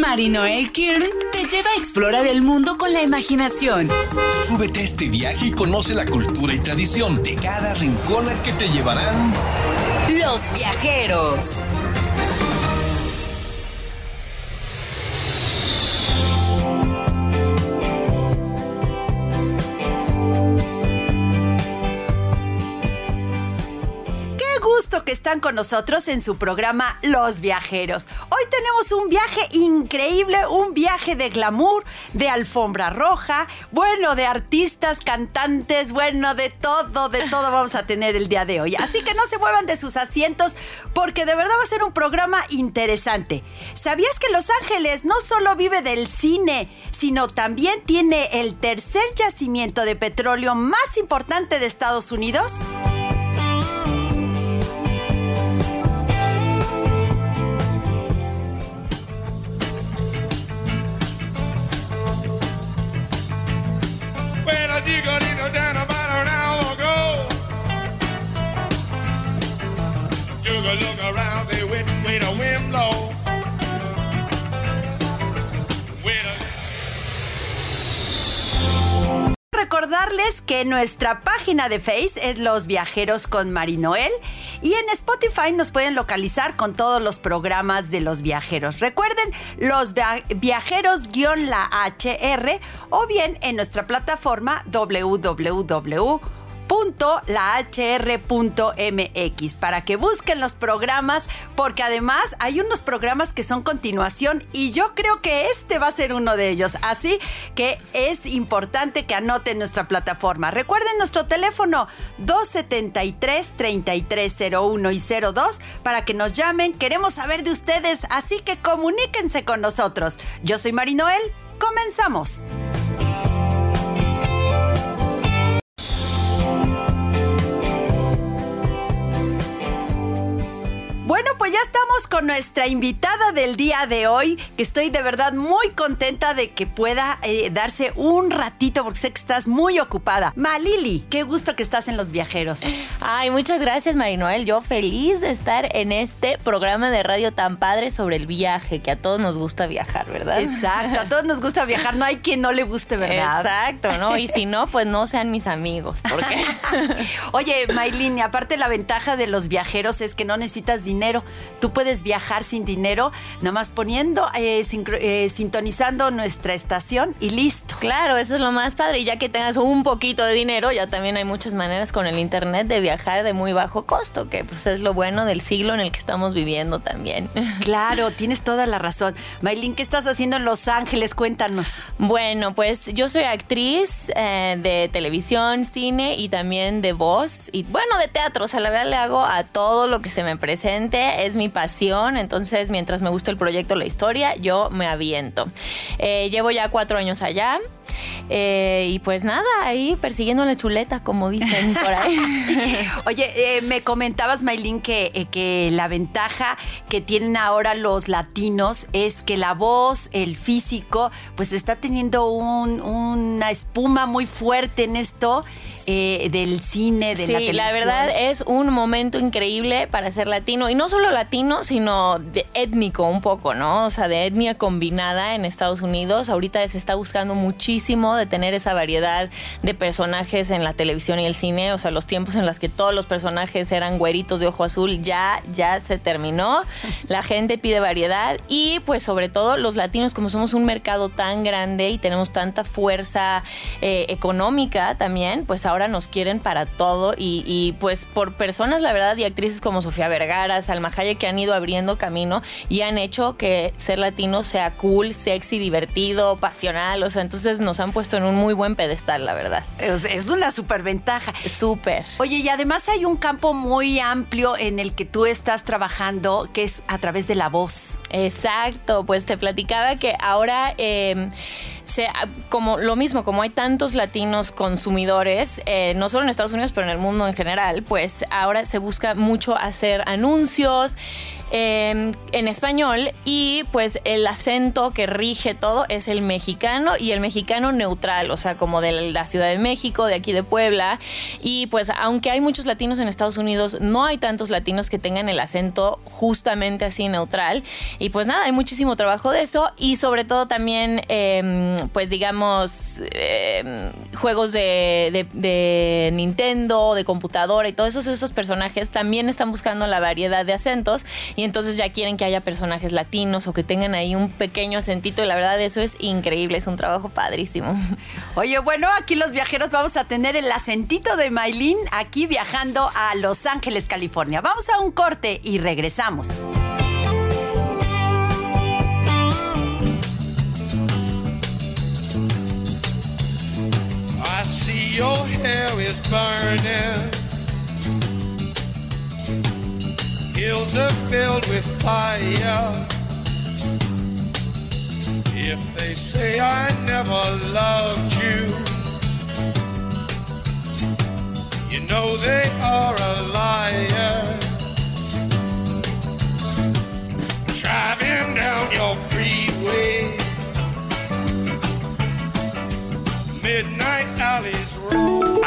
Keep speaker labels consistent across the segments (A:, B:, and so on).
A: Marinoel Kirn te lleva a explorar el mundo con la imaginación.
B: Súbete a este viaje y conoce la cultura y tradición de cada rincón al que te llevarán
A: los viajeros.
C: Están con nosotros en su programa Los Viajeros. Hoy tenemos un viaje increíble, un viaje de glamour, de alfombra roja, bueno, de artistas, cantantes, bueno, de todo, de todo vamos a tener el día de hoy. Así que no se muevan de sus asientos porque de verdad va a ser un programa interesante. ¿Sabías que Los Ángeles no solo vive del cine, sino también tiene el tercer yacimiento de petróleo más importante de Estados Unidos? Recordarles que nuestra página de Face es Los Viajeros con Marinoel y en Spotify nos pueden localizar con todos los programas de los viajeros. Recuerden, los viajeros-la HR o bien en nuestra plataforma www .lahr.mx para que busquen los programas porque además hay unos programas que son continuación y yo creo que este va a ser uno de ellos. Así que es importante que anoten nuestra plataforma. Recuerden nuestro teléfono 273 3301 y 02 para que nos llamen. Queremos saber de ustedes, así que comuníquense con nosotros. Yo soy Marinoel. Comenzamos. Pues ya estamos con nuestra invitada del día de hoy, que estoy de verdad muy contenta de que pueda eh, darse un ratito, porque sé que estás muy ocupada. Malili, qué gusto que estás en Los Viajeros.
D: Ay, muchas gracias, Marinoel. Yo feliz de estar en este programa de radio tan padre sobre el viaje, que a todos nos gusta viajar, ¿verdad?
C: Exacto, a todos nos gusta viajar, no hay quien no le guste, ¿verdad?
D: Exacto, ¿no? Y si no, pues no sean mis amigos, porque...
C: Oye, Maylin, aparte la ventaja de los viajeros es que no necesitas dinero Tú puedes viajar sin dinero, nada más poniendo, eh, eh, sintonizando nuestra estación y listo.
D: Claro, eso es lo más padre. Y ya que tengas un poquito de dinero, ya también hay muchas maneras con el internet de viajar de muy bajo costo, que pues es lo bueno del siglo en el que estamos viviendo también.
C: Claro, tienes toda la razón. Maylin, ¿qué estás haciendo en Los Ángeles? Cuéntanos.
D: Bueno, pues yo soy actriz eh, de televisión, cine y también de voz y bueno, de teatro. O sea, la verdad le hago a todo lo que se me presente es mi pasión, entonces mientras me gusta el proyecto, la historia, yo me aviento. Eh, llevo ya cuatro años allá. Eh, y pues nada, ahí persiguiendo la chuleta, como dicen por ahí.
C: Oye, eh, me comentabas, Maylin, que, que la ventaja que tienen ahora los latinos es que la voz, el físico, pues está teniendo una espuma muy fuerte en esto eh, del cine, de la televisión.
D: la verdad es un momento increíble para ser latino. Y no solo latino, sino de étnico un poco, ¿no? O sea, de etnia combinada en Estados Unidos. Ahorita se está buscando muchísimo de tener esa variedad de personajes en la televisión y el cine. O sea, los tiempos en los que todos los personajes eran güeritos de ojo azul ya, ya se terminó. La gente pide variedad y pues sobre todo los latinos, como somos un mercado tan grande y tenemos tanta fuerza eh, económica también, pues ahora nos quieren para todo y, pues por personas, la verdad, y actrices como Sofía Vergara, Salma Hayek que han ido abriendo camino y han hecho que ser latino sea cool, sexy, divertido, pasional, o sea, entonces nos han puesto en un muy buen pedestal, la verdad.
C: Es, una súper ventaja.
D: Súper.
C: Oye, y además hay un campo muy amplio en el que tú estás trabajando, que es a través de la voz.
D: Exacto, pues te platicaba que ahora... Eh, como lo mismo, como hay tantos latinos consumidores, eh, no solo en Estados Unidos, pero en el mundo en general, pues ahora se busca mucho hacer anuncios, em, en español y pues el acento que rige todo es el mexicano y el mexicano neutral, o sea, como de la Ciudad de México, de aquí de Puebla. Y pues aunque hay muchos latinos en Estados Unidos, no hay tantos latinos que tengan el acento justamente así neutral. Y pues nada, hay muchísimo trabajo de eso y sobre todo también, em, pues digamos, em, juegos de, de, Nintendo, de computadora y todos esos, esos personajes también están buscando la variedad de acentos y entonces ya quieren que haya personajes latinos o que tengan ahí un pequeño acentito y la verdad eso es increíble, es un trabajo padrísimo.
C: Oye, bueno, aquí los viajeros vamos a tener el acentito de Maylin aquí viajando a Los Ángeles, California. Vamos a un corte y regresamos.
E: I see your hair is burning. Hills are filled with fire. If they say I never loved you, you know they are a liar.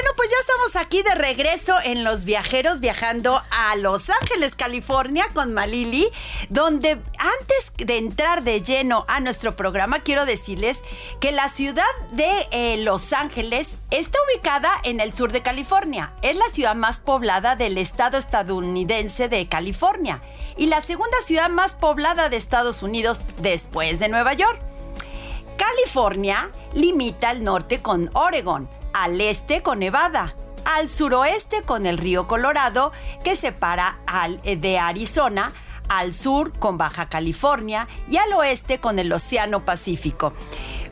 C: Bueno, pues ya estamos aquí de regreso en Los Viajeros, viajando a Los Ángeles, California, con Malili, donde antes de entrar de lleno a nuestro programa, quiero decirles que la ciudad de eh, Los Ángeles está ubicada en el sur de California. Es la ciudad más poblada del estado estadounidense de California y la segunda ciudad más poblada de Estados Unidos después de Nueva York. California limita al norte con Oregon, al este con Nevada, al suroeste con el río Colorado, que separa al, eh, de Arizona, al sur con Baja California y al oeste con el Océano Pacífico.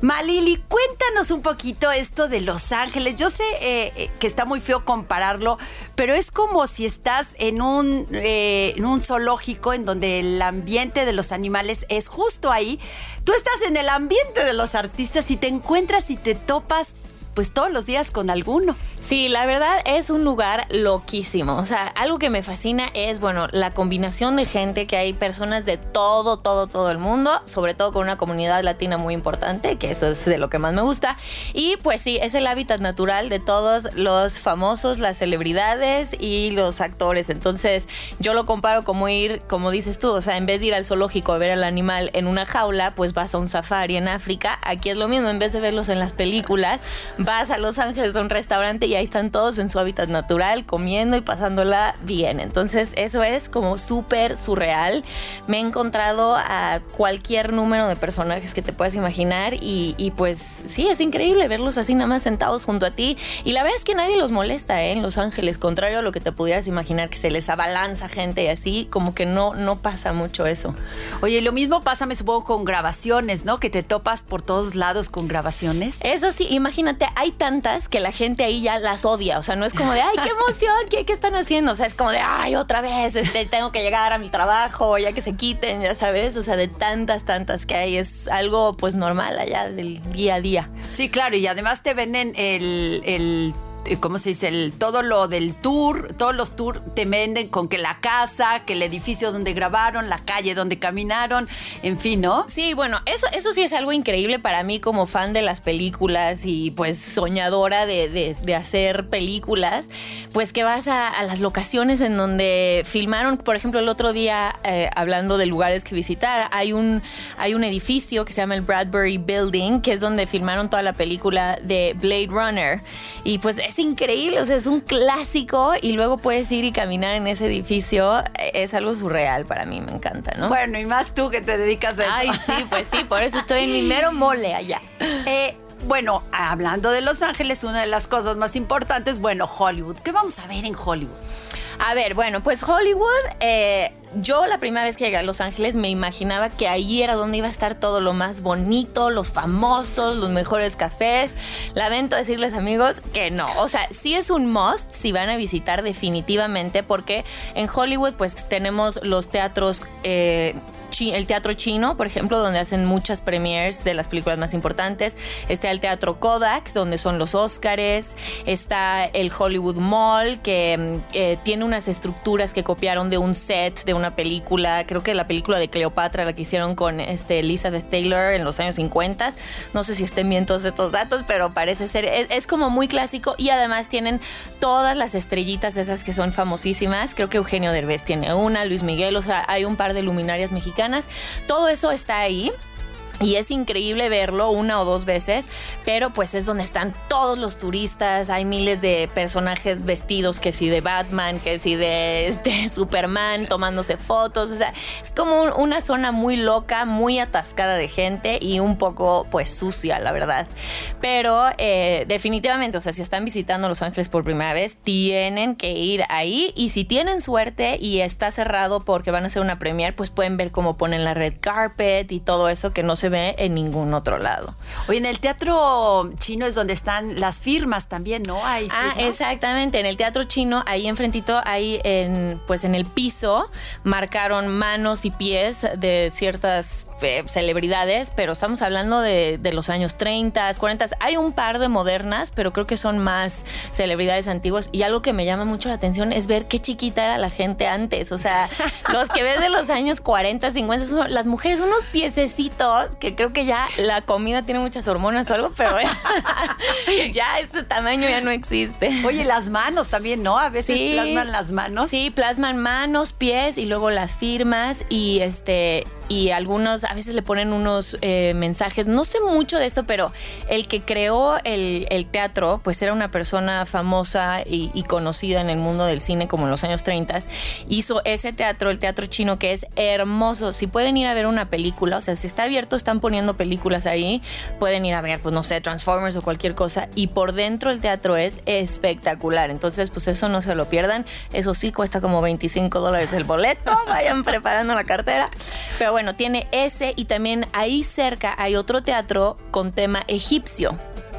C: Malili, cuéntanos un poquito esto de Los Ángeles. Yo sé eh, eh, que está muy feo compararlo, pero es como si estás en un, en un zoológico en donde el ambiente de los animales es justo ahí. Tú estás en el ambiente de los artistas y te encuentras y te topas pues todos los días con alguno.
D: Sí, la verdad es un lugar loquísimo. O sea, algo que me fascina es, bueno, la combinación de gente, que hay personas de todo, todo, todo el mundo, sobre todo con una comunidad latina muy importante, que eso es de lo que más me gusta. Y pues sí, es el hábitat natural de todos los famosos, las celebridades y los actores. Entonces, yo lo comparo como ir, como dices tú, o sea, en vez de ir al zoológico a ver al animal en una jaula, pues vas a un safari en África. Aquí es lo mismo, en vez de verlos en las películas, vas a Los Ángeles a un restaurante y ahí están todos en su hábitat natural, comiendo y pasándola bien. Entonces eso es como súper surreal. Me he encontrado a cualquier número de personajes que te puedas imaginar y, y, pues sí, es increíble verlos así nada más sentados junto a ti. Y la verdad es que nadie los molesta ¿eh? en Los Ángeles, contrario a lo que te pudieras imaginar, que se les abalanza gente y así, como que no, no pasa mucho eso.
C: Oye, lo mismo pasa, me supongo, con grabaciones, ¿no? Que te topas por todos lados con grabaciones.
D: Eso sí, imagínate, hay tantas que la gente ahí ya las odia. O sea, no es como de, ay, qué emoción, ¿qué, qué están haciendo? O sea, es como de, ay, otra vez, este, tengo que llegar a mi trabajo, ya que se quiten, ya sabes. O sea, de tantas, tantas que hay. Es algo, pues, normal allá del día a día.
C: Sí, claro, y además te venden el, el ¿cómo se dice? Todo lo del tour, todos los tours te venden con que la casa, que el edificio donde grabaron, la calle donde caminaron, en fin, ¿no?
D: Sí, bueno, eso, eso sí es algo increíble para mí como fan de las películas y pues soñadora de, de, hacer películas, pues que vas a, las locaciones en donde filmaron, por ejemplo, el otro día, eh, hablando de lugares que visitar, hay un, hay un edificio que se llama el Bradbury Building, que es donde filmaron toda la película de Blade Runner. Y pues es increíble, o sea, es un clásico y luego puedes ir y caminar en ese edificio. Es algo surreal para mí, me encanta, ¿no?
C: Bueno, y más tú que te dedicas a eso.
D: Ay, sí, pues sí, por eso estoy en mi mero mole allá.
C: Eh, bueno, hablando de Los Ángeles, una de las cosas más importantes, bueno, Hollywood. ¿Qué vamos a ver en Hollywood?
D: A ver, bueno, pues Hollywood, eh, yo la primera vez que llegué a Los Ángeles me imaginaba que ahí era donde iba a estar todo lo más bonito, los famosos, los mejores cafés. Lamento decirles amigos que no, o sea, sí es un must si van a visitar definitivamente porque en Hollywood pues tenemos los teatros... Eh, el teatro chino, por ejemplo, donde hacen muchas premieres de las películas más importantes. Está el teatro Kodak, donde son los Óscares. Está el Hollywood Mall, que mm, eh, tiene unas estructuras que copiaron de un set de una película. Creo que la película de Cleopatra, la que hicieron con este, Elizabeth Taylor en los años 50. No sé si estén bien todos estos datos, pero parece ser. Es, es como muy clásico y además tienen todas las estrellitas esas que son famosísimas. Creo que Eugenio Derbez tiene una, Luis Miguel, o sea, hay un par de luminarias mexicanas. Todo eso está ahí. Y es increíble verlo una o dos veces, pero pues es donde están todos los turistas, hay miles de personajes vestidos, que si de Batman, que si de, este, Superman, tomándose fotos, o sea, es como un- una zona muy loca, muy atascada de gente y un poco pues sucia, la verdad. Pero eh, definitivamente, o sea, si están visitando Los Ángeles por primera vez, tienen que ir ahí. Y si tienen suerte y está cerrado porque van a hacer una premiere, pues pueden ver cómo ponen la red carpet y todo eso que no se ve en ningún otro lado.
C: Oye, en el teatro chino es donde están las firmas también, ¿no? Hay
D: Ah,
C: firmas.
D: exactamente. En el teatro chino, ahí enfrentito, ahí en, pues en el piso, marcaron manos y pies de ciertas eh, celebridades, pero estamos hablando de, de los años 30, 40. Hay un par de modernas, pero creo que son más celebridades antiguas. Y algo que me llama mucho la atención es ver qué chiquita era la gente antes. O sea, los que ves de los años 40, 50, son las mujeres, unos piececitos que creo que ya la comida tiene muchas hormonas o algo, pero ya ese tamaño ya no existe.
C: Oye, las manos también, ¿no? A veces
D: Sí.
C: plasman las manos.
D: Sí, plasman manos, pies y luego las firmas y este y algunos a veces le ponen unos eh, mensajes. No sé mucho de esto, pero el que creó el, el teatro, pues era una persona famosa y, y conocida en el mundo del cine como en los años 30. Hizo ese teatro, el teatro chino, que es hermoso. Si pueden ir a ver una película, o sea, si está abierto, están poniendo películas ahí, pueden ir a ver, pues no sé, Transformers o cualquier cosa. Y por dentro el teatro es espectacular. Entonces, pues eso no se lo pierdan. Eso sí cuesta como 25 dólares el boleto. Vayan preparando la cartera. Pero bueno, tiene ese y también ahí cerca hay otro teatro con tema egipcio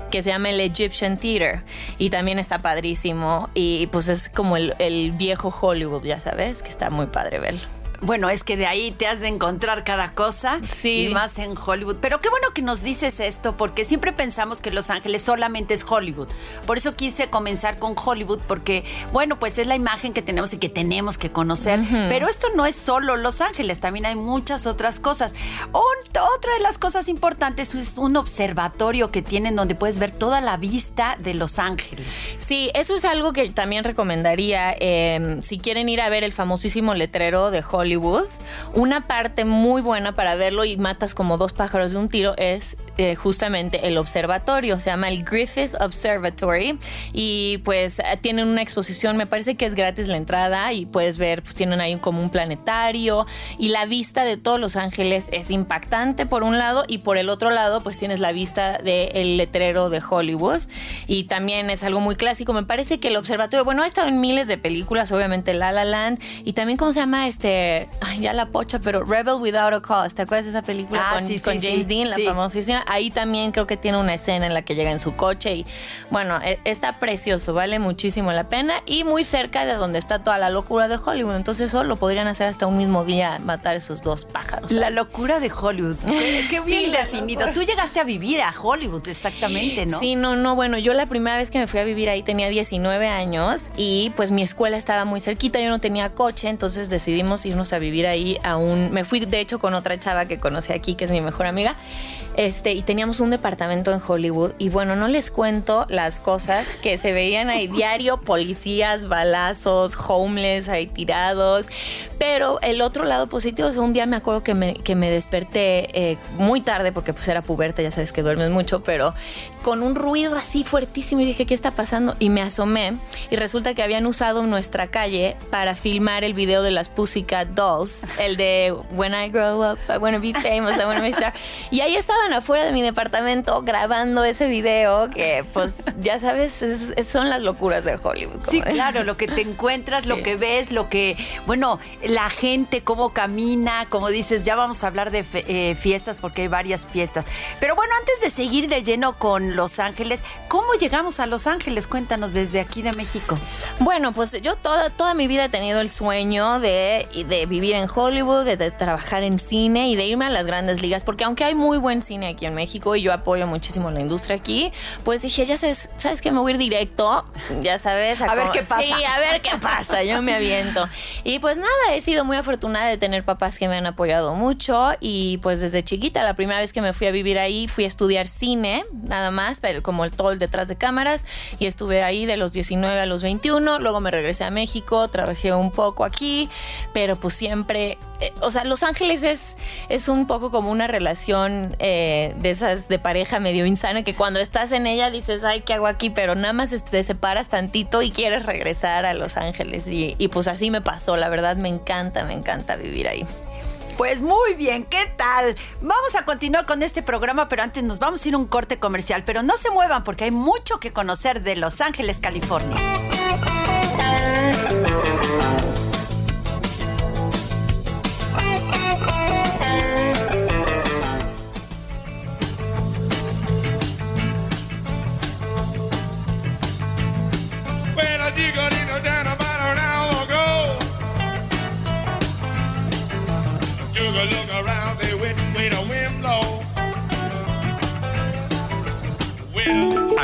D: que se llama el Egyptian Theater y también está padrísimo y pues es como el, el viejo Hollywood, ya sabes, que está muy padre verlo.
C: Bueno, es que de ahí te has de encontrar cada cosa.
D: Sí.
C: Y más en Hollywood. Pero qué bueno que nos dices esto, porque siempre pensamos que Los Ángeles solamente es Hollywood. Por eso quise comenzar con Hollywood, porque, bueno, pues es la imagen que tenemos y que tenemos que conocer. Pero esto no es solo Los Ángeles, también hay muchas otras cosas. Un- otra de las cosas importantes es un observatorio que tienen donde puedes ver toda la vista de Los Ángeles.
D: Sí, eso es algo que también recomendaría eh, si quieren ir a ver el famosísimo letrero de Hollywood. Una parte muy buena para verlo y matas como dos pájaros de un tiro es eh, justamente el observatorio. Se llama el Griffith Observatory y pues tienen una exposición. Me parece que es gratis la entrada y puedes ver, pues tienen ahí como un planetario y la vista de todos Los Ángeles es impactante por un lado y por el otro lado pues tienes la vista del letrero de Hollywood y también es algo muy clásico. Me parece que el observatorio, bueno, ha estado en miles de películas, obviamente La La Land y también cómo se llama este, ay, ya la pocha, pero Rebel Without a Cause. ¿Te acuerdas de esa película
C: Ah,
D: con,
C: sí, sí,
D: James
C: sí,
D: Dean, la
C: sí.
D: famosísima? Ahí también creo que tiene una escena en la que llega en su coche y bueno, e- está precioso, vale muchísimo la pena y muy cerca de donde está toda la locura de Hollywood. Entonces eso lo podrían hacer hasta un mismo día, matar esos dos pájaros.
C: La locura de Hollywood. Qué, qué bien definido. Tú llegaste a vivir a Hollywood, exactamente, ¿no?
D: Sí, no, no, bueno, yo la primera vez que me fui a vivir ahí tenía 19 años y pues mi escuela estaba muy cerquita, yo no tenía coche, entonces decidimos irnos a vivir ahí a un... Me fui de hecho con otra chava que conocí aquí, que es mi mejor amiga, este, y teníamos un departamento en Hollywood. Y bueno, no les cuento las cosas que se veían ahí. Diario, policías, balazos, homeless ahí tirados, pero el otro lado positivo, sea, un día me acuerdo que me, que me desperté eh, muy tarde porque pues era puberta, ya sabes que duermes mucho, pero con un ruido así fuertísimo. Y dije, ¿qué está pasando? Y me asomé. Y resulta que habían usado nuestra calle para filmar el video de las Pussycat Dolls, el de When I Grow Up, I Wanna Be Famous, I Wanna Be Star. Y ahí estaban afuera de mi departamento grabando ese video que pues ya sabes, es- es- son las locuras de Hollywood.
C: Sí, claro, lo que te encuentras, lo que ves, lo que, bueno, la gente, cómo camina, como dices, ya vamos a hablar de fe- eh, fiestas porque hay varias fiestas. Pero bueno, antes de seguir de lleno con Los Ángeles, ¿cómo llegamos a Los Ángeles? Cuéntanos desde aquí de México.
D: Bueno, pues yo toda, toda mi vida he tenido el sueño de, de vivir en Hollywood, de, de trabajar en cine y de irme a las grandes ligas, porque aunque hay muy buen cine aquí en México y yo apoyo muchísimo la industria aquí, pues dije, ya sabes, ¿sabes que Me voy a ir directo, ya sabes.
C: A ver
D: co-
C: qué pasa.
D: Sí, a ver qué pasa, yo me aviento. Y pues nada, he sido muy afortunada de tener papás que me han apoyado mucho y pues desde chiquita, la primera vez que me fui a vivir ahí, fui a estudiar cine, nada más, pero como el todo el detrás de cámaras y estuve ahí de los 19 a los 21, luego me regresé a México, trabajé un poco aquí, pero pues siempre, eh, o sea, Los Ángeles es, es un poco como una relación eh, de esas de pareja medio insana que cuando estás en ella dices, ay, ¿qué hago aquí? Pero nada más te separas tantito y quieres regresar a Los Ángeles y, y pues así me pasó, la verdad me encanta, me encanta vivir ahí.
C: Pues muy bien, ¿qué tal? Vamos a continuar con este programa, pero antes nos vamos a ir a un corte comercial. Pero no se muevan porque hay mucho que conocer de Los Ángeles, California.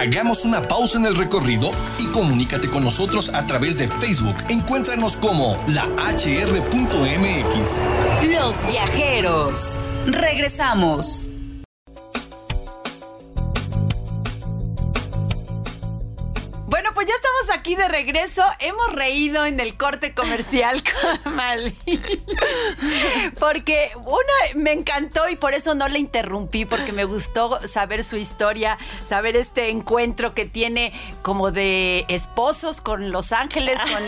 B: Hagamos una pausa en el recorrido y comunícate con nosotros a través de Facebook. Encuéntranos como la hr.mx.
A: Los viajeros. Regresamos.
C: Aquí de regreso. Hemos reído en el corte comercial con Malí. Porque una me encantó y por eso no le interrumpí, porque me gustó saber su historia, saber este encuentro que tiene como de esposos con Los Ángeles. Con.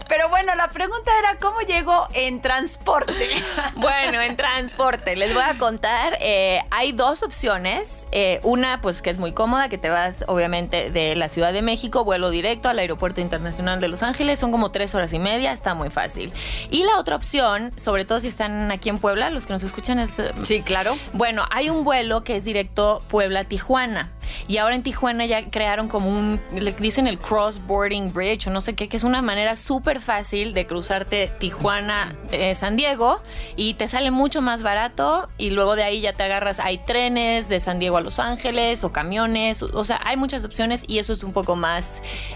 C: Pero bueno, la pregunta era cómo llegó en transporte.
D: Bueno, en transporte, les voy a contar, eh, hay dos opciones. Eh, una, pues que es muy cómoda, que te vas obviamente de la Ciudad de México, vuelo directo al Aeropuerto Internacional de Los Ángeles, son como tres horas y media, está muy fácil. Y la otra opción, sobre todo si están aquí en Puebla, los que nos escuchan es... eh,
C: Sí, claro.
D: Bueno, hay un vuelo que es directo Puebla-Tijuana. Y ahora en Tijuana ya crearon como un, le dicen el cross-boarding bridge o no sé qué, que es una manera súper fácil de cruzarte Tijuana-San Diego y te sale mucho más barato y luego de ahí ya te agarras, hay trenes de San Diego a Los Ángeles o camiones, o sea, hay muchas opciones y eso es un poco más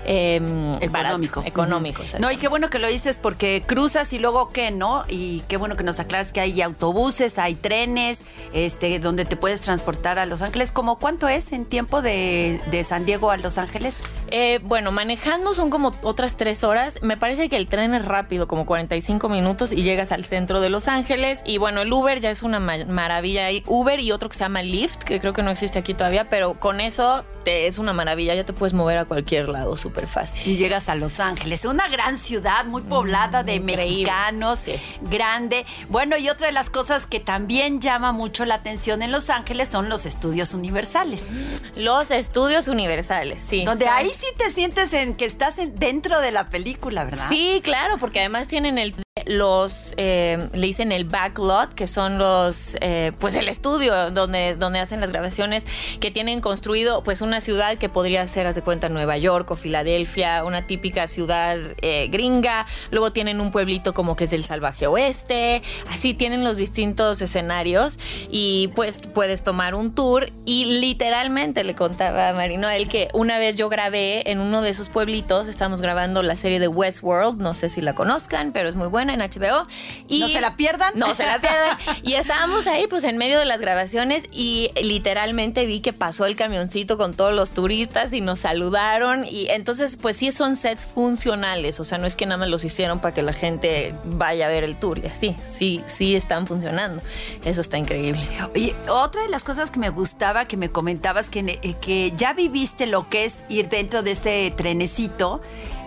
D: eh,
C: económico.
D: barato, económico.
C: Ujú. No, y qué bueno que lo dices porque cruzas y luego qué, ¿no? Y qué bueno que nos aclaras que hay autobuses, hay trenes, este, donde te puedes transportar a Los Ángeles. ¿Cómo cuánto es en tiempo de, de San Diego a Los Ángeles?
D: Eh, bueno, manejando son como otras tres horas. Me parece que el tren es rápido, como 45 minutos y llegas al centro de Los Ángeles. Y bueno, el Uber ya es una ma- maravilla. Hay Uber y otro que se llama Lyft, que creo que no existe aquí todavía, pero con eso es una maravilla. Ya te puedes mover a cualquier lado súper fácil.
C: Y llegas a Los Ángeles, una gran ciudad muy poblada de
D: increíble.
C: mexicanos,
D: Sí.
C: grande. Bueno, y otra de las cosas que también llama mucho la atención en Los Ángeles son los estudios universales.
D: Los estudios universales, sí.
C: Donde ahí sí te sientes en que estás en- dentro de la película, ¿verdad?
D: Sí, claro, porque además tienen el los eh, le dicen el backlot que son los eh, pues el estudio donde donde hacen las grabaciones que tienen construido pues una ciudad que podría ser haz de cuenta Nueva York o Filadelfia una típica ciudad eh, gringa. Luego tienen un pueblito como que es del salvaje oeste. Así tienen los distintos escenarios y pues puedes tomar un tour. Y literalmente le contaba a Marinoel que una vez yo grabé en uno de esos pueblitos estábamos grabando la serie de Westworld no sé si la conozcan pero es muy buena en HBO y
C: No se la pierdan.
D: no se la pierdan. Y estábamos ahí pues en medio de las grabaciones y literalmente vi que pasó el camioncito con los turistas y nos saludaron y entonces pues sí son sets funcionales o sea no es que nada más los hicieron para que la gente vaya a ver el tour y así sí sí están funcionando eso está increíble
C: Oye, otra de las cosas que me gustaba que me comentabas que, eh, que ya viviste lo que es ir dentro de ese trenecito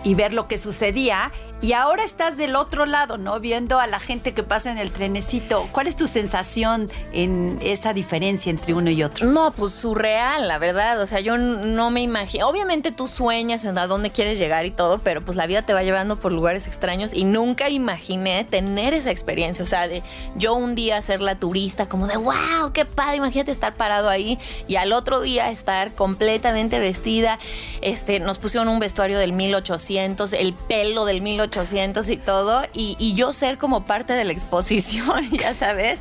C: y ver lo que sucedía. Y ahora estás del otro lado, ¿no? Viendo a la gente que pasa en el trenecito. ¿Cuál es tu sensación en esa diferencia entre uno y otro?
D: No, pues surreal, la verdad. O sea, yo no me imagino. Obviamente tú sueñas en a dónde quieres llegar y todo, pero pues la vida te va llevando por lugares extraños y nunca imaginé tener esa experiencia. O sea, de yo un día ser la turista, como de wow, qué padre, imagínate estar parado ahí y al otro día estar completamente vestida. Este, nos pusieron un vestuario del 1800, el pelo del 1800 800 y todo, y, yo ser como parte de la exposición, ya sabes,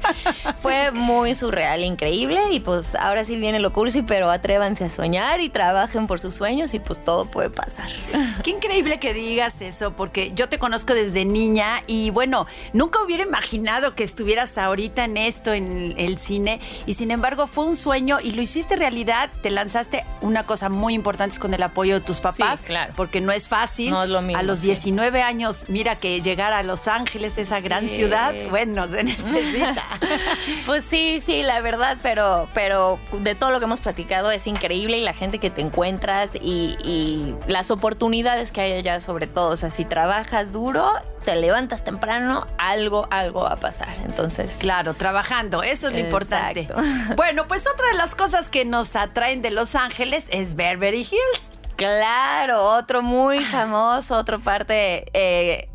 D: fue muy surreal, increíble, y pues ahora sí viene lo cursi, pero atrévanse a soñar y trabajen por sus sueños y pues todo puede pasar.
C: Qué increíble que digas eso, porque yo te conozco desde niña y bueno, nunca hubiera imaginado que estuvieras ahorita en esto, en el cine, y sin embargo fue un sueño y lo hiciste realidad, te lanzaste una cosa muy importante con el apoyo de tus papás,
D: claro.
C: porque no es fácil.
D: No es lo mismo,
C: a los 19 años mira que llegar a Los Ángeles, esa gran ciudad, bueno, se necesita.
D: pues sí, sí, la verdad, pero, pero de todo lo que hemos platicado es increíble y la gente que te encuentras y, y las oportunidades que hay allá sobre todo. O sea, si trabajas duro, te levantas temprano, algo, algo va a pasar. Entonces.
C: Claro, trabajando, eso es lo importante. Bueno, pues otra de las cosas que nos atraen de Los Ángeles es Beverly Hills.
D: Claro, otro muy famoso, otro parte. Eh,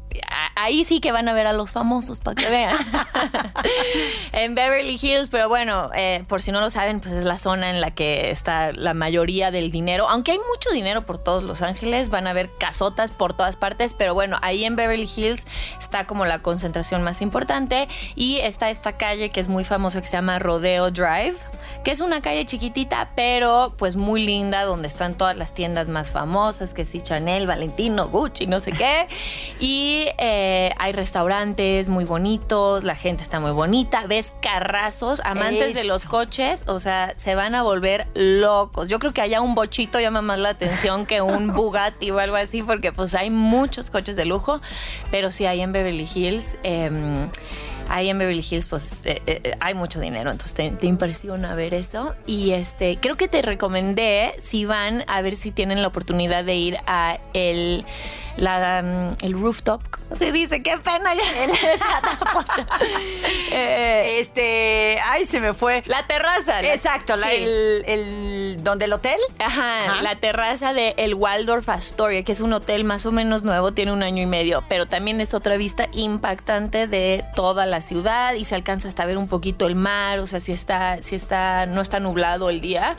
D: ahí sí que van a ver a los famosos para que vean. en Beverly Hills, pero bueno, eh, por si no lo saben, pues es la zona en la que está la mayoría del dinero. Aunque hay mucho dinero por todos Los Ángeles, van a ver casotas por todas partes, pero bueno, ahí en Beverly Hills está como la concentración más importante y está esta calle que es muy famosa que se llama Rodeo Drive que es una calle chiquitita, pero pues muy linda, donde están todas las tiendas más famosas, que sí, Chanel, Valentino, Gucci, no sé qué. Y eh, hay restaurantes muy bonitos, la gente está muy bonita, ves carrazos, amantes de los coches, o sea, se van a volver locos. Yo creo que haya un bochito llama más la atención que un Bugatti o algo así, porque pues hay muchos coches de lujo, pero sí hay en Beverly Hills. Em, ahí en Beverly Hills pues eh, eh, hay mucho dinero, entonces te, impresiona ver eso. Y este, creo que te recomendé si van a ver si tienen la oportunidad de ir a el la, mm, el rooftop. ¿Cómo se dice? ¡Qué pena! Ya.
C: eh, este. Ay, se me fue.
D: La terraza.
C: Exacto, el, el, ¿Donde el hotel?
D: Ajá, la terraza de el Waldorf Astoria, que es un hotel más o menos nuevo, tiene un año y medio, pero también es otra vista impactante de toda la ciudad y se alcanza hasta ver un poquito el mar, o sea, si está, si está, no está nublado el día.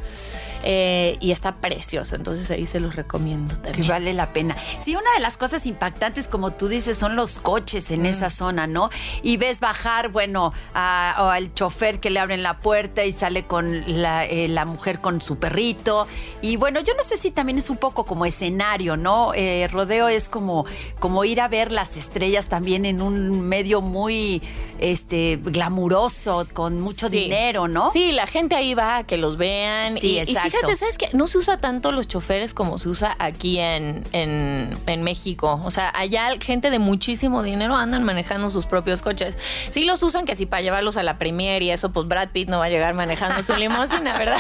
D: Eh, y está precioso, entonces ahí se los recomiendo también.
C: Que vale la pena. Sí, una de las cosas impactantes, como tú dices, son los coches en mm. esa zona, ¿no? Y ves bajar, bueno, al chofer que le abren la puerta y sale con eh, la, mujer con su perrito. Y bueno, yo no sé si también es un poco como escenario, ¿no? Eh, rodeo es como, como ir a ver las estrellas también en un medio muy este glamuroso, con mucho dinero, ¿no?
D: Sí, la gente ahí va a que los vean.
C: Sí, exacto.
D: Fíjate, ¿sabes qué? No se usa tanto los choferes como se usa aquí en, en, México. O sea, allá gente de muchísimo dinero andan manejando sus propios coches. Sí los usan que si para llevarlos a la premier y eso, pues Brad Pitt no va a llegar manejando su limusina, ¿verdad?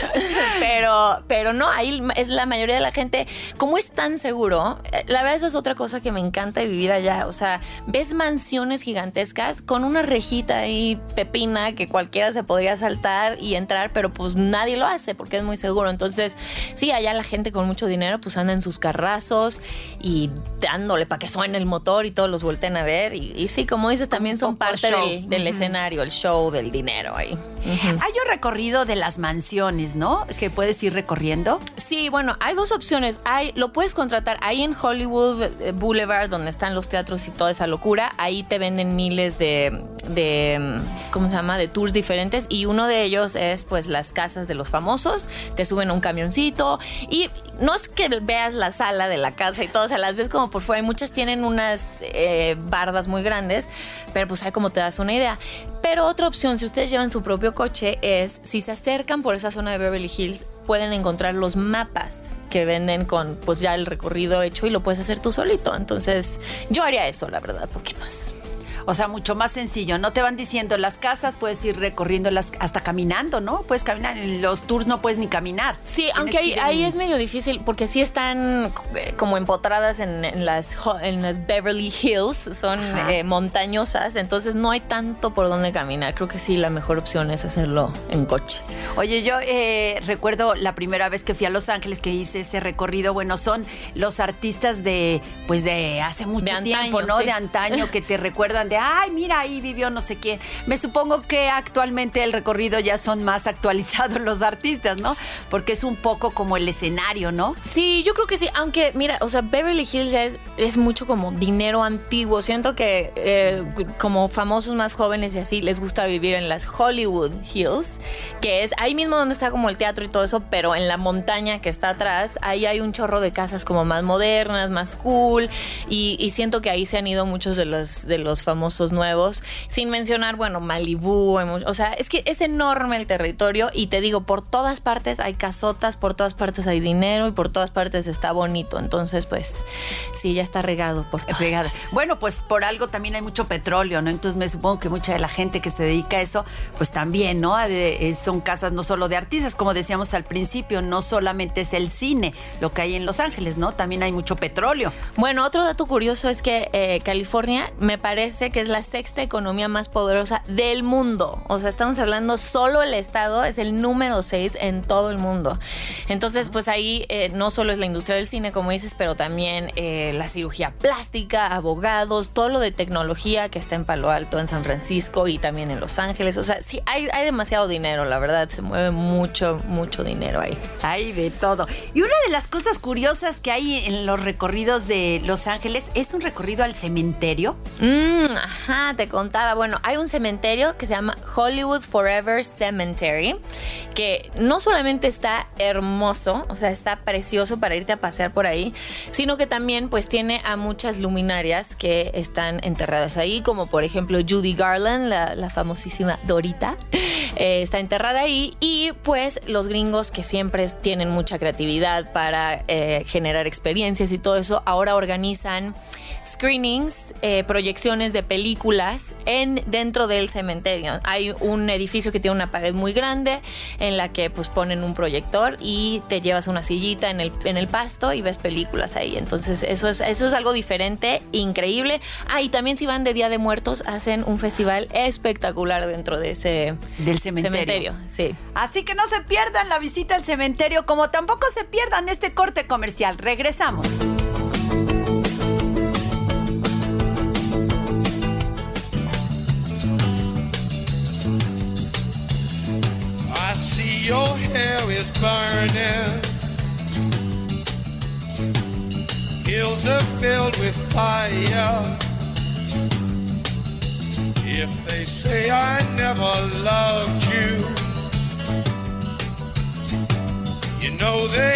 D: pero, pero no, ahí es la mayoría de la gente. Como es tan seguro, eh, la verdad esa es otra cosa que me encanta de vivir allá. O sea, ves mansiones gigantescas con una rejita ahí pepina que cualquiera se podría saltar y entrar, pero pues nadie lo hace porque es muy seguro. Entonces, sí, allá la gente con mucho dinero pues anda en sus carrazos y dándole para que suene el motor y todos los volteen a ver. Y, sí, como dices, también son parte del, escenario, el show del dinero ahí.
C: Hay un recorrido de las mansiones, ¿no? Que puedes ir recorriendo.
D: Sí, bueno, hay dos opciones. Hay, lo puedes contratar ahí en Hollywood eh, Boulevard, donde están los teatros y toda esa locura. Ahí te venden miles de, de ¿cómo se llama? De tours diferentes. Y uno de ellos es pues las casas de los famosos. Te suben un camioncito y no es que veas la sala de la casa y todo, o sea, las ves como por fuera. muchas tienen unas eh, bardas muy grandes, pero pues ahí como te das una idea. Pero otra opción, si ustedes llevan su propio coche, es si se acercan por esa zona de Beverly Hills, pueden encontrar los mapas que venden con pues ya el recorrido hecho y lo puedes hacer tú solito. Entonces, yo haría eso, la verdad, porque pues
C: O sea, mucho más sencillo. No te van diciendo las casas, puedes ir recorriéndolas hasta caminando, ¿no? Puedes caminar. En los tours no puedes ni caminar.
D: Sí,
C: Tienes
D: aunque
C: que
D: ahí,
C: en-
D: ahí es medio difícil porque sí están eh, como empotradas en, en las, en las Beverly Hills, son eh, montañosas, entonces no hay tanto por dónde caminar. Creo que sí, la mejor opción es hacerlo en coche.
C: Oye, yo eh, recuerdo la primera vez que fui a Los Ángeles que hice ese recorrido. Bueno, son los artistas de, pues de hace mucho
D: De antaño,
C: tiempo, ¿no?
D: sí.
C: De antaño que te recuerdan de, ay, mira, ahí vivió no sé quién. Me supongo que actualmente el recorrido ya son más actualizados los artistas, ¿no? Porque es un poco como el escenario, ¿no?
D: Sí, yo creo que sí, aunque mira, o sea, Beverly Hills ya es, mucho como dinero antiguo. Siento que eh, como famosos más jóvenes y así les gusta vivir en las Hollywood Hills, que es ahí mismo donde está como el teatro y todo eso, pero en la montaña que está atrás, ahí hay un chorro de casas como más modernas, más cool, y, y siento que ahí se han ido muchos de los, de los famosos nuevos, sin mencionar, bueno, mu- o sea, es que es enorme el territorio y te digo, por todas partes hay casotas, por todas partes hay dinero y por todas partes está bonito, entonces pues sí, ya está regado por todo.
C: Bueno, pues por algo también hay mucho petróleo, ¿no? Entonces me supongo que mucha de la gente que se dedica a eso, pues también, ¿no? De- eh, son casas no solo de artistas, como decíamos al principio, no solamente es el cine, lo que hay en Los Ángeles, ¿no? También hay mucho petróleo.
D: Bueno, otro dato curioso es que eh, California me parece que es la sexta economía más poderosa del mundo. O sea, estamos hablando solo el estado es el número seis en todo el mundo. Entonces, pues ahí eh, no solo es la industria del cine, como dices, pero también eh, la cirugía plástica, abogados, todo lo de tecnología que está en Palo Alto, en San Francisco y también en Los Ángeles. O sea, sí, hay, hay demasiado dinero, la verdad. Se mueve mucho, mucho dinero ahí.
C: Hay de todo. Y una de las cosas curiosas que hay en los recorridos de Los Ángeles es un recorrido al cementerio.
D: Mm, ajá, te contaba. Bueno, hay un cementerio que se llama Hollywood Forever Cemetery, que no solamente está hermoso, o sea, está precioso para irte a pasear por ahí, sino que también pues tiene a muchas luminarias que están enterradas ahí, como por ejemplo Judy Garland, la, famosísima Dorita, eh, está enterrada ahí, y pues los gringos que siempre tienen mucha creatividad para eh, generar experiencias y todo eso, ahora organizan screenings, eh, proyecciones de películas en dentro del cementerio. Hay un edificio que tiene una pared muy grande en la que pues ponen un proyector y te llevas una sillita en el, en el pasto y ves películas ahí. Entonces eso es, eso es algo diferente, increíble. Ah, y también si van de Día de Muertos hacen un festival espectacular dentro de ese
C: Del cementerio.
D: sí.
C: Así que no se pierdan la visita al cementerio, como tampoco se pierdan este corte comercial. Regresamos.
E: Your hair is burning. Hills are filled with fire. If they say I never loved you, you know they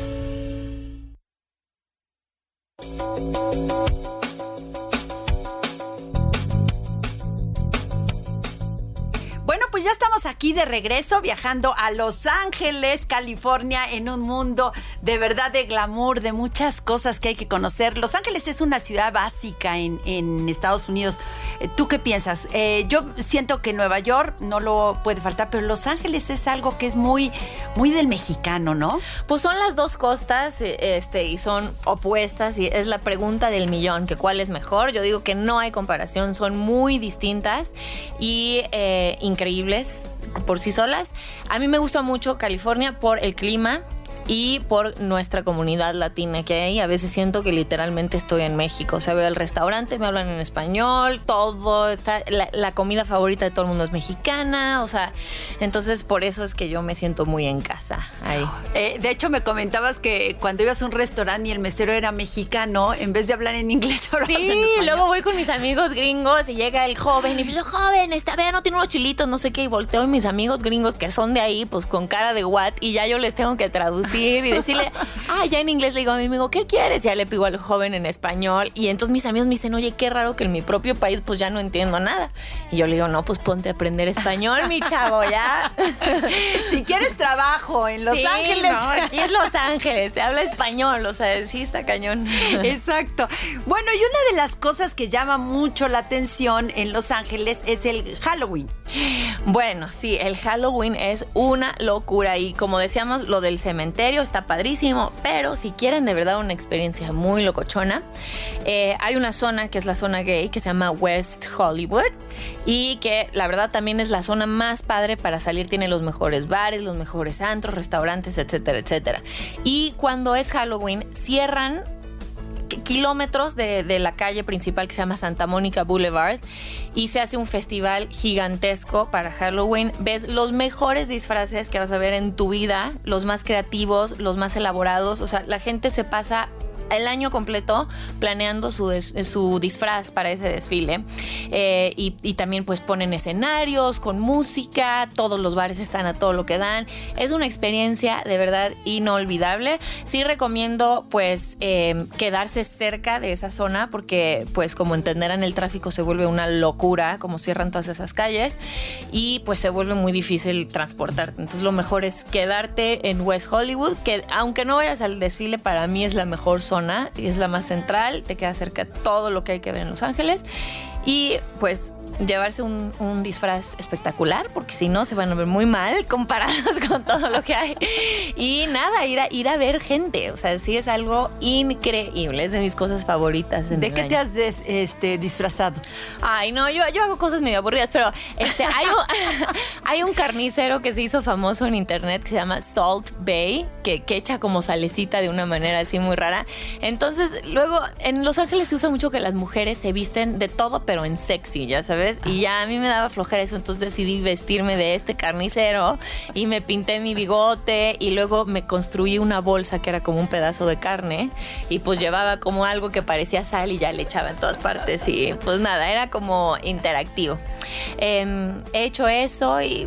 C: De regreso viajando a Los Ángeles, California, en un mundo de verdad de glamour, de muchas cosas que hay que conocer. Los Ángeles es una ciudad básica en, en Estados Unidos. Eh, ¿Tú qué piensas? Eh, yo siento que Nueva York no lo puede faltar, pero Los Ángeles es algo que es muy, muy del mexicano, ¿no?
D: Pues son las dos costas eh, este, y son opuestas y es la pregunta del millón, que cuál es mejor. Yo digo que no hay comparación, son muy distintas y increíbles por sí solas. A mí me gusta mucho California por el clima. Y por nuestra comunidad latina que hay, a veces siento que literalmente estoy en México. O sea, veo el restaurante, me hablan en español, todo. Está, la, la comida favorita de todo el mundo es mexicana. O sea, entonces por eso es que yo me siento muy en casa ahí.
C: Eh, de hecho, me comentabas que cuando ibas a un restaurante y el mesero era mexicano, en vez de hablar en inglés, ahora
D: Sí,
C: en
D: luego voy con mis amigos gringos y llega el joven y dice, joven, está bien, no tiene unos chilitos, no sé qué, y volteo y mis amigos gringos que son de ahí, pues con cara de what, y ya yo les tengo que traducir decir y decirle, ah, ya en inglés le digo a mi amigo, ¿qué quieres? Ya le pido al joven en español. Y entonces mis amigos me dicen, oye, qué raro que en mi propio país pues ya no entiendo nada. Y yo le digo, no, pues ponte a aprender español, mi chavo, ya.
C: si quieres trabajo en Los
D: Sí,
C: Ángeles.
D: no, aquí es Los Ángeles, se habla español, o sea, sí está cañón.
C: Exacto. Bueno, y una de las cosas que llama mucho la atención en Los Ángeles es el Halloween.
D: Bueno, sí, el Halloween es una locura y como decíamos, lo del cementerio está padrísimo, pero si quieren de verdad una experiencia muy locochona, eh, hay una zona que es la zona gay que se llama West Hollywood y que la verdad también es la zona más padre para salir, tiene los mejores bares, los mejores antros, restaurantes, etcétera, etcétera. Y cuando es Halloween, cierran kilómetros de, de la calle principal que se llama Santa Mónica Boulevard y se hace un festival gigantesco para Halloween. Ves los mejores disfraces que vas a ver en tu vida, los más creativos, los más elaborados. O sea, la gente se pasa el año completo planeando su, des- su disfraz para ese desfile Eh, y, también pues ponen escenarios con música, todos los bares están a todo lo que dan. Es una experiencia de verdad inolvidable. Sí recomiendo pues eh, quedarse cerca de esa zona porque pues como entenderán el tráfico se vuelve una locura, como cierran todas esas calles y pues se vuelve muy difícil transportarte. Entonces lo mejor es quedarte en West Hollywood, que aunque no vayas al desfile, para mí es la mejor zona y es la más central, te queda cerca todo lo que hay que ver en Los Ángeles. Y pues llevarse un, un disfraz espectacular porque si no se van a ver muy mal comparados con todo lo que hay y nada, ir a, ir a ver gente, o sea, sí es algo increíble, es de mis cosas favoritas. en
C: ¿De qué te has des- este, disfrazado?
D: Ay, no, yo, yo hago cosas medio aburridas, pero este, hay, un, hay un carnicero que se hizo famoso en internet que se llama Salt Bay, que, que echa como salecita de una manera así muy rara. Entonces, luego, en Los Ángeles se usa mucho que las mujeres se visten de todo, pero en sexy, ya sabes. Y ya a mí me daba flojera eso, entonces decidí vestirme de este carnicero y me pinté mi bigote y luego me construí una bolsa que era como un pedazo de carne y pues llevaba como algo que parecía sal y ya le echaba en todas partes y pues nada, era como interactivo. Em, he hecho eso y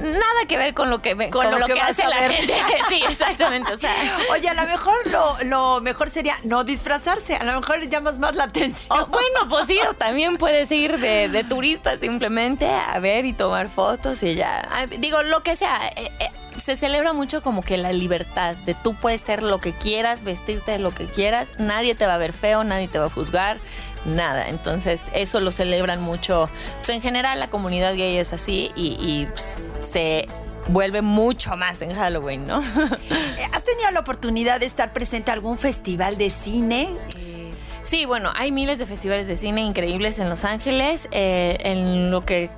D: nada que ver con lo que, me-
C: Con
D: con
C: lo
D: lo
C: que
D: hace la gente. Sí, exactamente. O sea,
C: Oye, a lo mejor lo, lo mejor sería no disfrazarse. A lo mejor llamas más la atención.
D: Oh, bueno, pues sí, también puedes ir de, de turista simplemente a ver y tomar fotos y ya. Ah, Digo, lo que sea. eh, eh, se celebra mucho como que la libertad de tú puedes ser lo que quieras, vestirte de lo que quieras, nadie te va a ver feo, nadie te va a juzgar, nada. Entonces, eso lo celebran mucho. Pues en general, la comunidad gay es así y, y, pues, se vuelve mucho más en Halloween, ¿no?
C: ¿Has tenido la oportunidad de estar presente a algún festival de cine?
D: Sí, bueno, hay miles de festivales de cine increíbles en Los Ángeles. Eh, en lo que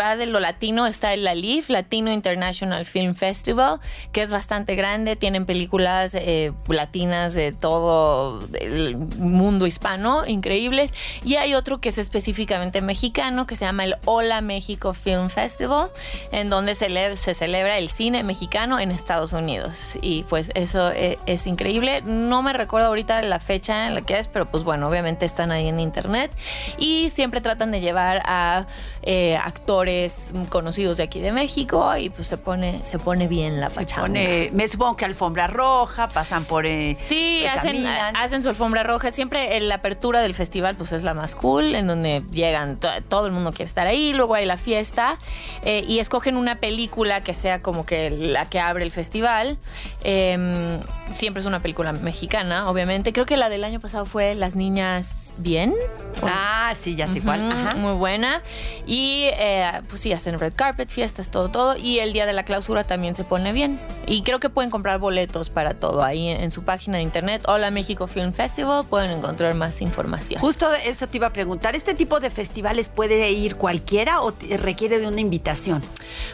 D: va de lo latino está el LALIF, Latino International Film Festival, que es bastante grande. Tienen películas eh, latinas de todo el mundo hispano, increíbles. Y hay otro que es específicamente mexicano, que se llama el Hola México Film Festival, en donde se, le- se celebra el cine mexicano en Estados Unidos. Y pues eso eh, es increíble. No me recuerdo ahorita la fecha en la que es, pero pues bueno, obviamente están ahí en internet. Y siempre tratan de llevar a eh, actores conocidos de aquí de México y pues se pone, se pone bien la pachanga.
C: pone, me supongo que alfombra roja, pasan por. eh,
D: Sí,
C: eh,
D: hacen, hacen su alfombra roja. Siempre en la apertura del festival pues es la más cool, en donde llegan, to- todo el mundo quiere estar ahí, luego hay la fiesta eh, y escogen una película que sea como que la que abre el festival. Eh, siempre es una película mexicana, obviamente. Creo que la del año pasado fue Las Niñas Bien.
C: Ah, sí, ya sé cuál.
D: Ujú,
C: Ajá.
D: Muy buena. Y eh, pues sí, hacen red carpet, fiestas, todo, todo. Y el día de la clausura también se pone bien. Y creo que pueden comprar boletos para todo ahí en, en su página de internet. Hola México Film Festival. Pueden encontrar más información.
C: Justo eso te iba a preguntar. ¿Este tipo de festivales puede ir cualquiera o te- requiere de una invitación?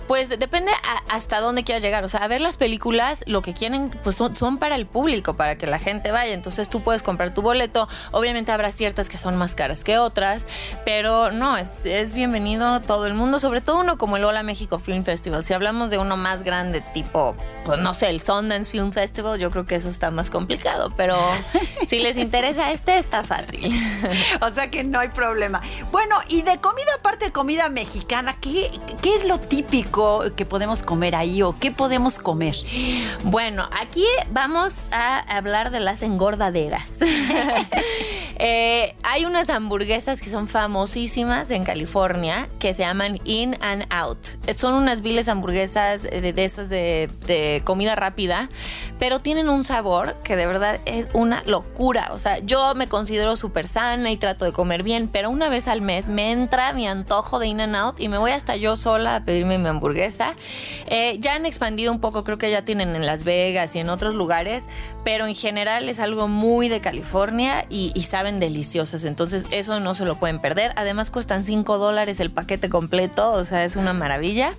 D: Pues de- depende a- hasta dónde quieras llegar. O sea, a ver las películas, lo que quieren, pues son, son para para el público, para que la gente vaya. Entonces tú puedes comprar tu boleto. Obviamente habrá ciertas que son más caras que otras, pero no, es, es bienvenido todo el mundo, sobre todo uno como el Hola México Film Festival. Si hablamos de uno más grande, tipo, pues no sé, el Sundance Film Festival, yo creo que eso está más complicado, pero si les interesa este, está fácil.
C: O sea que no hay problema. Bueno, y de comida, aparte de comida mexicana, ¿qué, qué es lo típico que podemos comer ahí o qué podemos comer?
D: Bueno, aquí vamos a hablar de las engordaderas. Eh, hay unas hamburguesas que son famosísimas en California que se llaman In and Out. Son unas viles hamburguesas de, de esas de, comida rápida, pero tienen un sabor que de verdad es una locura. O sea, yo me considero súper sana y trato de comer bien, pero una vez al mes me entra mi antojo de In and Out y me voy hasta yo sola a pedirme mi hamburguesa. Eh, ya han expandido un poco, creo que ya tienen en Las Vegas y en otros lugares, pero en general es algo muy de California y, y saben deliciosos. Entonces, eso no se lo pueden perder. Además, cuestan 5 dólares el paquete completo, o sea, es una maravilla.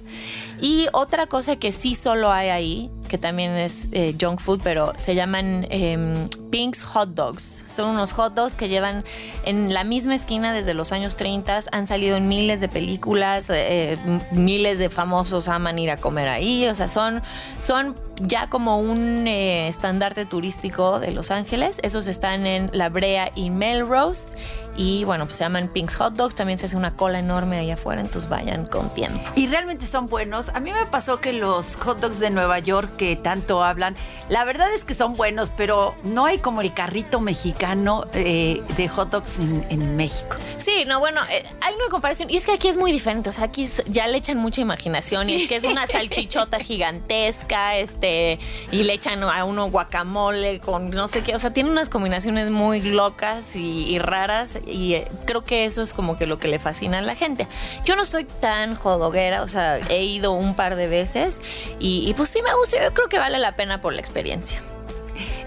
D: Y otra cosa que sí solo hay ahí, que también es eh, junk food, pero se llaman em, Pink's Hot Dogs. Son unos hot dogs que llevan en la misma esquina desde los años 30, han salido en miles de películas, eh, m- miles de famosos aman ir a comer ahí, o sea, son, son ya como un eh, estandarte turístico de Los Ángeles. Esos están en La Brea y Melrose. Y bueno, pues se llaman Pink's Hot Dogs. También se hace una cola enorme ahí afuera, entonces vayan con tiempo.
C: Y realmente son buenos. A mí me pasó que los hot dogs de Nueva York que tanto hablan, la verdad es que son buenos, pero no hay como el carrito mexicano eh, de hot dogs en, en México.
D: Sí, no, bueno, eh, hay una comparación. Y es que aquí es muy diferente. O sea, aquí es- ya le echan mucha imaginación. Y es que es una salchichota gigantesca, este, y le echan a uno guacamole con no sé qué. O sea, tiene unas combinaciones muy locas y, y raras. Y eh, creo que eso es como que lo que le fascina a la gente. Yo no soy tan jodoguera, o sea, he ido un par de veces. Y, y pues sí me gusta. Yo creo que vale la pena por la experiencia.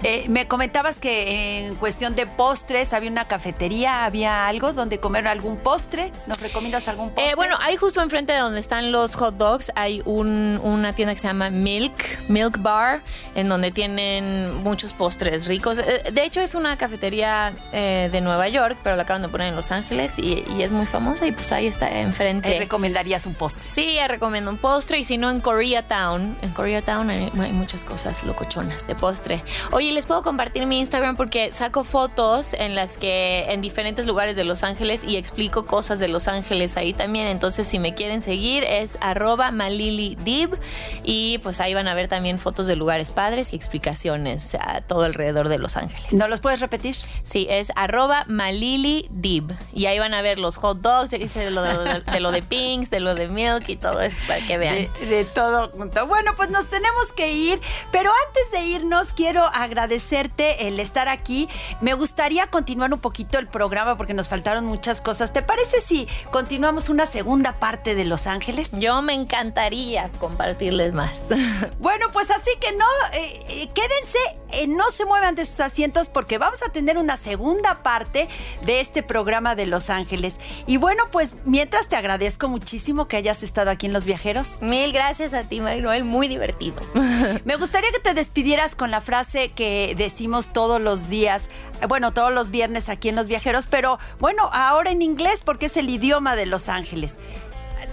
C: Eh, me comentabas que en cuestión de postres había una cafetería, había algo donde comer algún postre. ¿Nos recomiendas algún postre?
D: Eh, bueno, hay justo enfrente de donde están los hot dogs, hay un- una tienda que se llama Milk, Milk Bar, en donde tienen muchos postres ricos. Eh, De hecho, es una cafetería eh, de Nueva York, pero la acaban de poner en Los Ángeles y, y es muy famosa y pues ahí está enfrente.
C: Eh, recomendarías un postre.
D: Sí, recomiendo un postre y si no en Koreatown, en Koreatown hay, hay muchas cosas locochonas de postre. Oye, les puedo compartir mi Instagram porque saco fotos en las que en diferentes lugares de Los Ángeles y explico cosas de Los Ángeles ahí también. Entonces, si me quieren seguir es arroba malilidib y pues ahí van a ver también fotos de lugares padres y explicaciones a todo alrededor de Los Ángeles.
C: ¿No los puedes repetir?
D: Sí, es arroba malilidib. Y ahí van a ver los hot dogs, yo hice de lo de, de lo de Pinks, de lo de Milk y todo eso para que vean.
C: De, de todo junto. Bueno, pues nos tenemos que ir, pero antes de irnos quiero agradecerte el estar aquí. Me gustaría continuar un poquito el programa porque nos faltaron muchas cosas. ¿Te parece si continuamos una segunda parte de Los Ángeles?
D: Yo me encantaría compartirles más.
C: Bueno, pues así que no, eh, eh, quédense, eh, no se muevan de sus asientos porque vamos a tener una segunda parte de este programa de Los Ángeles. Y bueno, pues mientras te agradezco muchísimo que hayas estado aquí en Los Viajeros.
D: Mil gracias a ti, Manuel, muy divertido.
C: Me gustaría que te despidieras con la frase que decimos todos los días, eh, bueno, todos los viernes aquí en Los Viajeros, pero bueno, ahora en inglés porque es el idioma de Los Ángeles.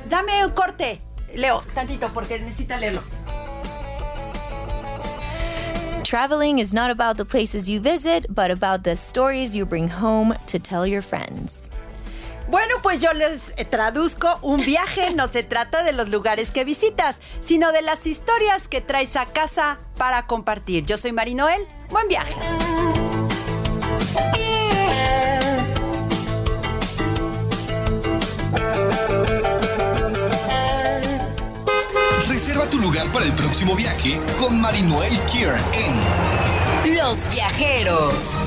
C: Dame un corte, Leo, tantito, porque necesita leerlo.
D: Traveling is not about the places you visit, but about the stories you bring home to tell your friends.
C: Bueno, pues yo les eh, traduzco, un viaje no se trata de los lugares que visitas, sino de las historias que traes a casa para compartir. Yo soy Mari Noel, buen viaje.
B: Reserva tu lugar para el próximo viaje con Marinoel Kier en
A: Los viajeros.